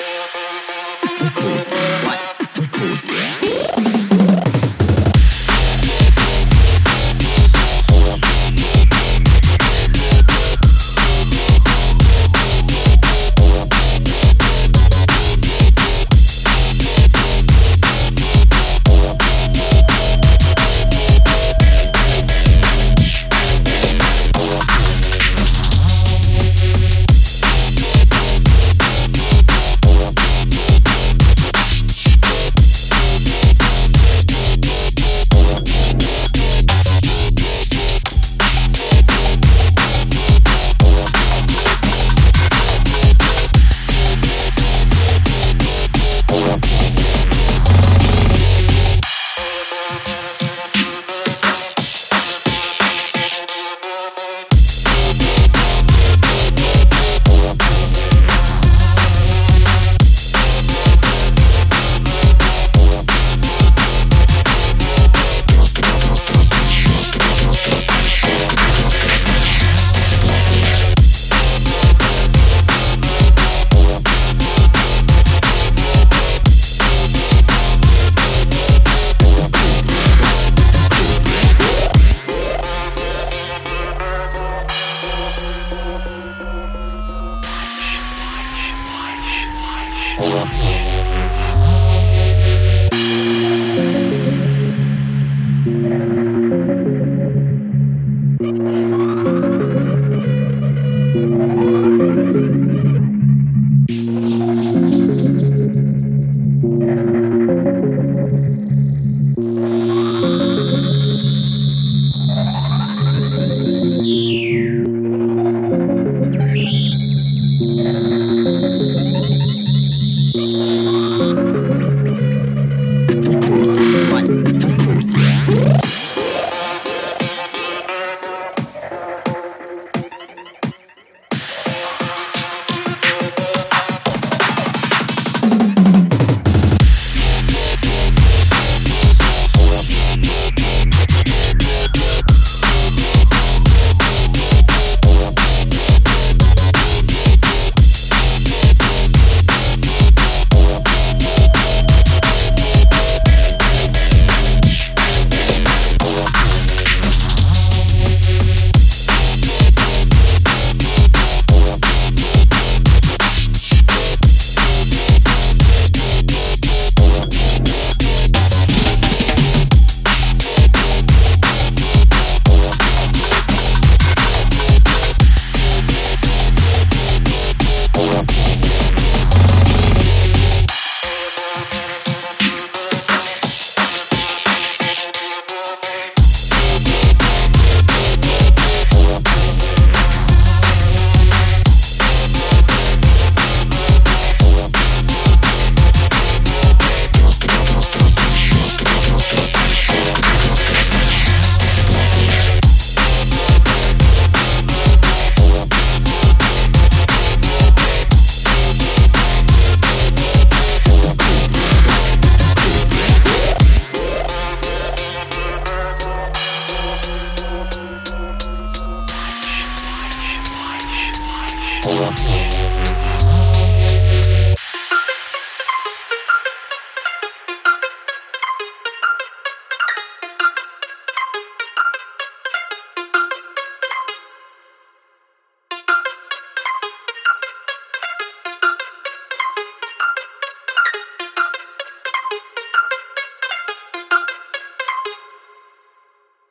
Música